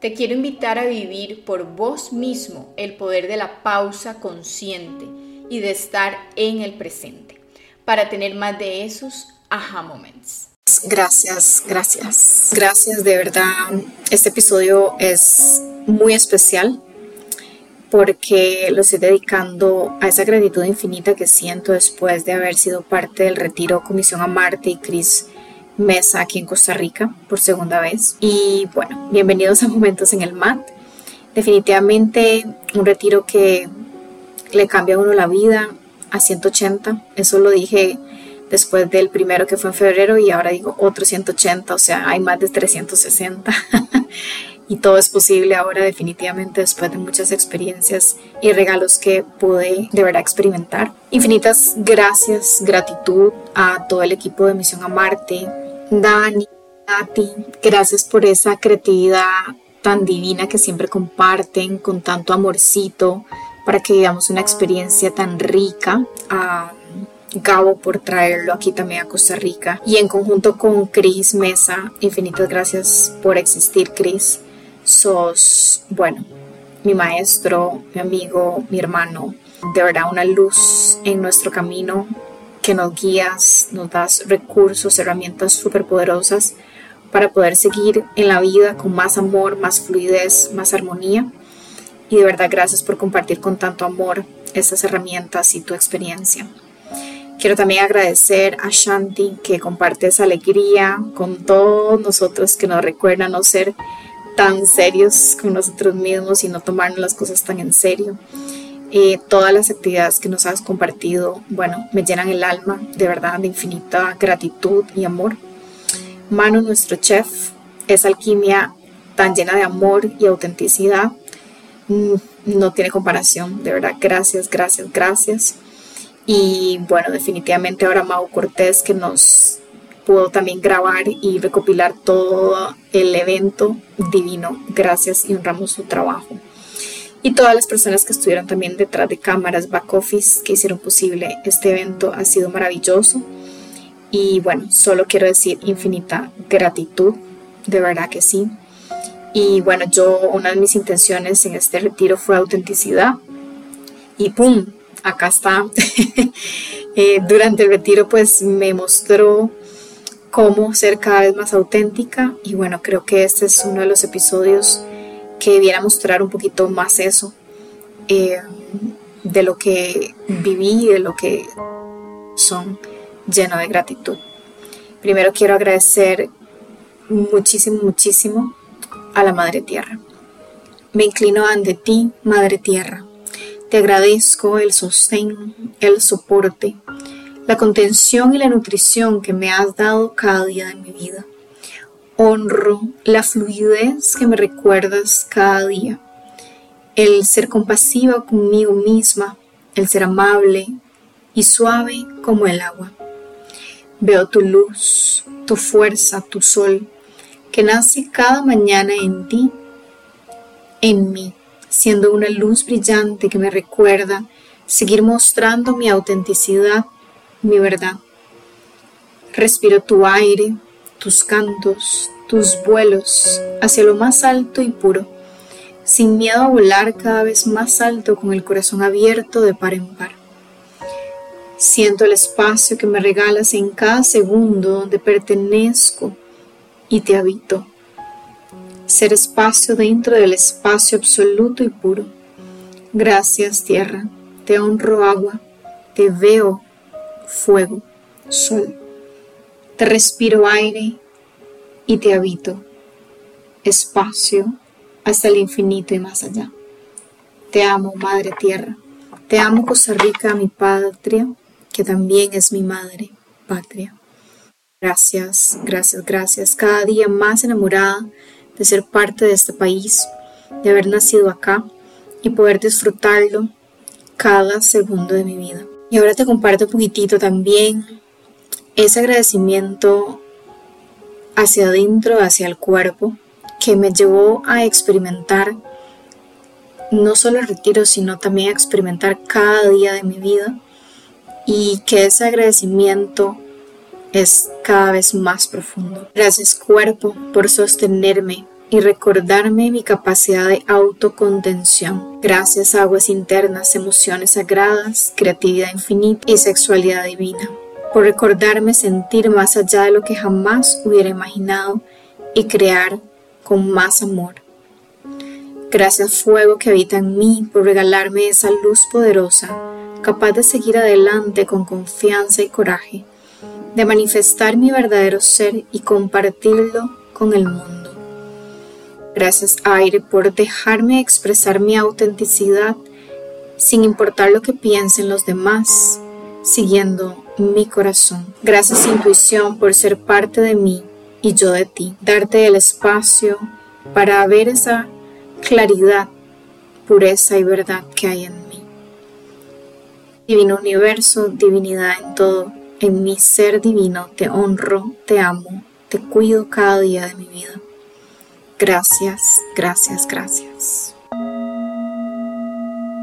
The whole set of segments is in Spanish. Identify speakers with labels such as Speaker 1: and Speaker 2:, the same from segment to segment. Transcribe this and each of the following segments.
Speaker 1: Te quiero invitar a vivir por vos mismo el poder de la pausa consciente y de estar en el presente para tener más de esos aha moments.
Speaker 2: Gracias, gracias. Gracias de verdad. Este episodio es muy especial porque lo estoy dedicando a esa gratitud infinita que siento después de haber sido parte del retiro Comisión a Marte y Cris mesa aquí en Costa Rica por segunda vez. Y bueno, bienvenidos a Momentos en el MAT. Definitivamente un retiro que le cambia a uno la vida a 180. Eso lo dije después del primero que fue en febrero y ahora digo otro 180, o sea, hay más de 360. y todo es posible ahora definitivamente después de muchas experiencias y regalos que pude de verdad experimentar. Infinitas gracias, gratitud a todo el equipo de Misión a Marte, Dani, Nati, gracias por esa creatividad tan divina que siempre comparten con tanto amorcito para que vivamos una experiencia tan rica. A Gabo por traerlo aquí también a Costa Rica y en conjunto con Cris Mesa, infinitas gracias por existir, Cris. Sos, bueno, mi maestro, mi amigo, mi hermano, de verdad una luz en nuestro camino que nos guías, nos das recursos, herramientas súper poderosas para poder seguir en la vida con más amor, más fluidez, más armonía. Y de verdad gracias por compartir con tanto amor estas herramientas y tu experiencia. Quiero también agradecer a Shanti que comparte esa alegría con todos nosotros que nos recuerda no ser tan serios con nosotros mismos y no tomarnos las cosas tan en serio. Todas las actividades que nos has compartido, bueno, me llenan el alma de verdad de infinita gratitud y amor. Manu, nuestro chef, es alquimia tan llena de amor y autenticidad. Mm, no tiene comparación, de verdad, gracias, gracias, gracias. Y bueno, definitivamente ahora Mau Cortés que nos pudo también grabar y recopilar todo el evento divino. Gracias y honramos su trabajo y todas las personas que estuvieron también detrás de cámaras, back office, que hicieron posible este evento. Ha sido maravilloso. Y bueno, solo quiero decir infinita gratitud, de verdad que sí. Y bueno, yo, una de mis intenciones en este retiro fue autenticidad. Y ¡pum! Acá está. Eh, durante el retiro pues me mostró cómo ser cada vez más auténtica. Y bueno, creo que este es uno de los episodios que viene a mostrar un poquito más eso eh, de lo que viví y de lo que son lleno de gratitud. Primero quiero agradecer muchísimo, muchísimo a la Madre Tierra. Me inclino ante ti, Madre Tierra. Te agradezco el sostén, el soporte, la contención y la nutrición que me has dado cada día de mi vida honro la fluidez que me recuerdas cada día, el ser compasiva conmigo misma, el ser amable y suave como el agua. Veo tu luz, tu fuerza, tu sol, que nace cada mañana en ti, en mí, siendo una luz brillante que me recuerda seguir mostrando mi autenticidad, mi verdad. Respiro tu aire, tus cantos, tus vuelos hacia lo más alto y puro, sin miedo a volar cada vez más alto con el corazón abierto de par en par. Siento el espacio que me regalas en cada segundo donde pertenezco y te habito. Ser espacio dentro del espacio absoluto y puro. Gracias tierra, te honro agua, te veo fuego, sol. Te respiro aire y te habito, espacio hasta el infinito y más allá. Te amo, Madre Tierra. Te amo, Costa Rica, mi patria, que también es mi madre patria. Gracias, gracias, gracias. Cada día más enamorada de ser parte de este país, de haber nacido acá y poder disfrutarlo cada segundo de mi vida. Y ahora te comparto un poquitito también ese agradecimiento hacia adentro, hacia el cuerpo, que me llevó a experimentar no solo el retiro, sino también a experimentar cada día de mi vida y que ese agradecimiento es cada vez más profundo. Gracias cuerpo por sostenerme y recordarme mi capacidad de autocontención. Gracias aguas internas, emociones sagradas, creatividad infinita y sexualidad divina. Por recordarme sentir más allá de lo que jamás hubiera imaginado y crear con más amor. Gracias fuego que habita en mí por regalarme esa luz poderosa, capaz de seguir adelante con confianza y coraje de manifestar mi verdadero ser y compartirlo con el mundo. Gracias aire por dejarme expresar mi autenticidad sin importar lo que piensen los demás, siguiendo mi corazón. Gracias intuición por ser parte de mí y yo de ti. Darte el espacio para ver esa claridad, pureza y verdad que hay en mí. Divino universo, divinidad en todo en mi ser divino te honro, te amo, te cuido cada día de mi vida. Gracias, gracias, gracias.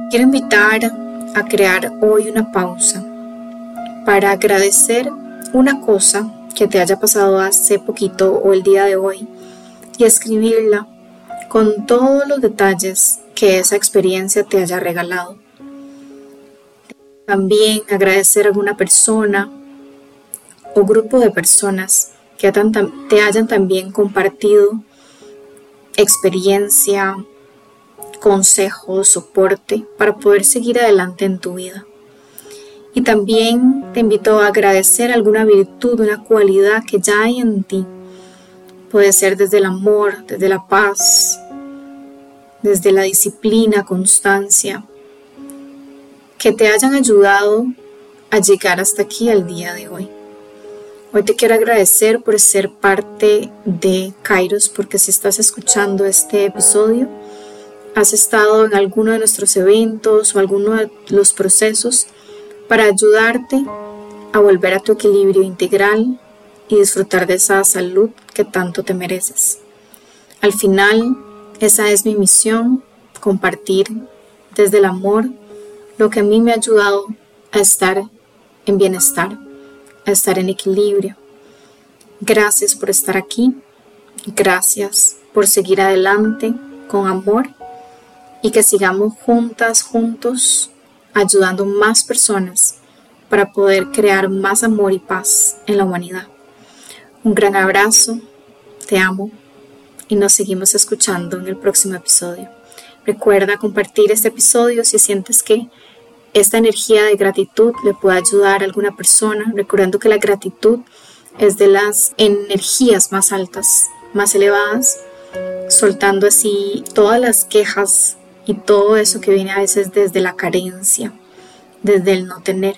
Speaker 2: Quiero invitar a crear hoy una pausa para agradecer una cosa que te haya pasado hace poquito o el día de hoy y escribirla con todos los detalles que esa experiencia te haya regalado. También agradecer a alguna persona o grupo de personas que te hayan también compartido experiencia, consejo, soporte para poder seguir adelante en tu vida. Y también te invito a agradecer alguna virtud, una cualidad que ya hay en ti. Puede ser desde el amor, desde la paz, desde la disciplina, constancia, que te hayan ayudado a llegar hasta aquí al día de hoy. Hoy te quiero agradecer por ser parte de Kairos, porque si estás escuchando este episodio, has estado en alguno de nuestros eventos o alguno de los procesos para ayudarte a volver a tu equilibrio integral y disfrutar de esa salud que tanto te mereces. Al final, esa es mi misión, compartir desde el amor lo que a mí me ha ayudado a estar en bienestar a estar en equilibrio. Gracias por estar aquí. Gracias por seguir adelante con amor y que sigamos juntas, juntos, ayudando más personas para poder crear más amor y paz en la humanidad. Un gran abrazo, te amo y nos seguimos escuchando en el próximo episodio. Recuerda compartir este episodio si sientes que esta energía de gratitud le puede ayudar a alguna persona, recordando que la gratitud es de las energías más altas, más elevadas, soltando así todas las quejas y todo eso que viene a veces desde la carencia, desde el no tener.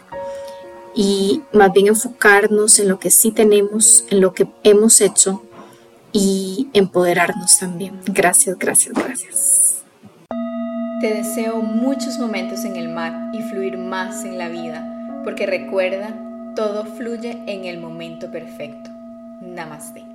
Speaker 2: Y más bien enfocarnos en lo que sí tenemos, en lo que hemos hecho y empoderarnos también. Gracias, gracias, gracias.
Speaker 1: Te deseo muchos momentos en el mar y fluir más en la vida, porque recuerda, todo fluye en el momento perfecto. Namaste.